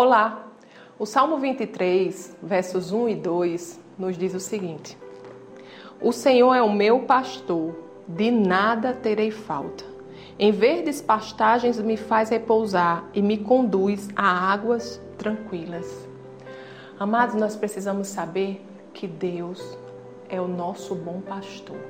Olá! O Salmo 23, versos 1 e 2, nos diz o seguinte: O Senhor é o meu pastor, de nada terei falta. Em verdes pastagens me faz repousar e me conduz a águas tranquilas. Amados, nós precisamos saber que Deus é o nosso bom pastor,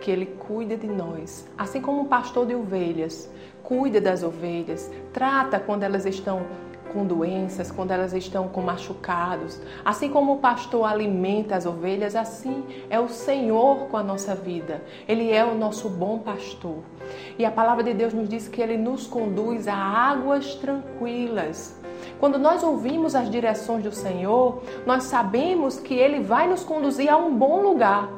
que Ele cuida de nós, assim como um pastor de ovelhas cuida das ovelhas, trata quando elas estão com doenças, quando elas estão com machucados. Assim como o pastor alimenta as ovelhas, assim é o Senhor com a nossa vida. Ele é o nosso bom pastor. E a palavra de Deus nos diz que ele nos conduz a águas tranquilas. Quando nós ouvimos as direções do Senhor, nós sabemos que ele vai nos conduzir a um bom lugar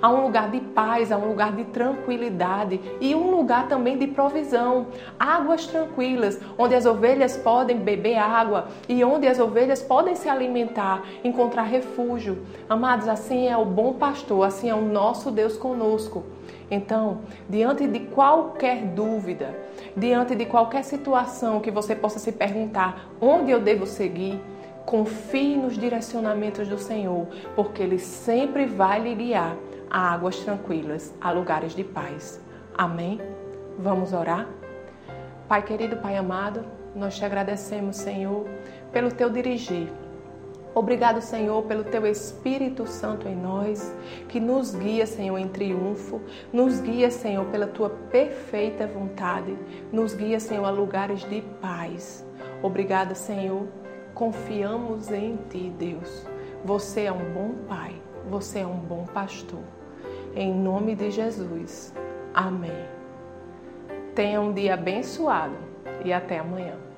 a um lugar de paz, a um lugar de tranquilidade e um lugar também de provisão. Águas tranquilas, onde as ovelhas podem beber água e onde as ovelhas podem se alimentar, encontrar refúgio. Amados, assim é o bom pastor, assim é o nosso Deus conosco. Então, diante de qualquer dúvida, diante de qualquer situação que você possa se perguntar onde eu devo seguir, confie nos direcionamentos do Senhor, porque Ele sempre vai lhe guiar a águas tranquilas, a lugares de paz. Amém? Vamos orar? Pai querido, Pai amado, nós te agradecemos, Senhor, pelo teu dirigir. Obrigado, Senhor, pelo teu Espírito Santo em nós, que nos guia, Senhor, em triunfo, nos guia, Senhor, pela tua perfeita vontade, nos guia, Senhor, a lugares de paz. Obrigado, Senhor. Confiamos em ti, Deus. Você é um bom pai, você é um bom pastor. Em nome de Jesus. Amém. Tenha um dia abençoado e até amanhã.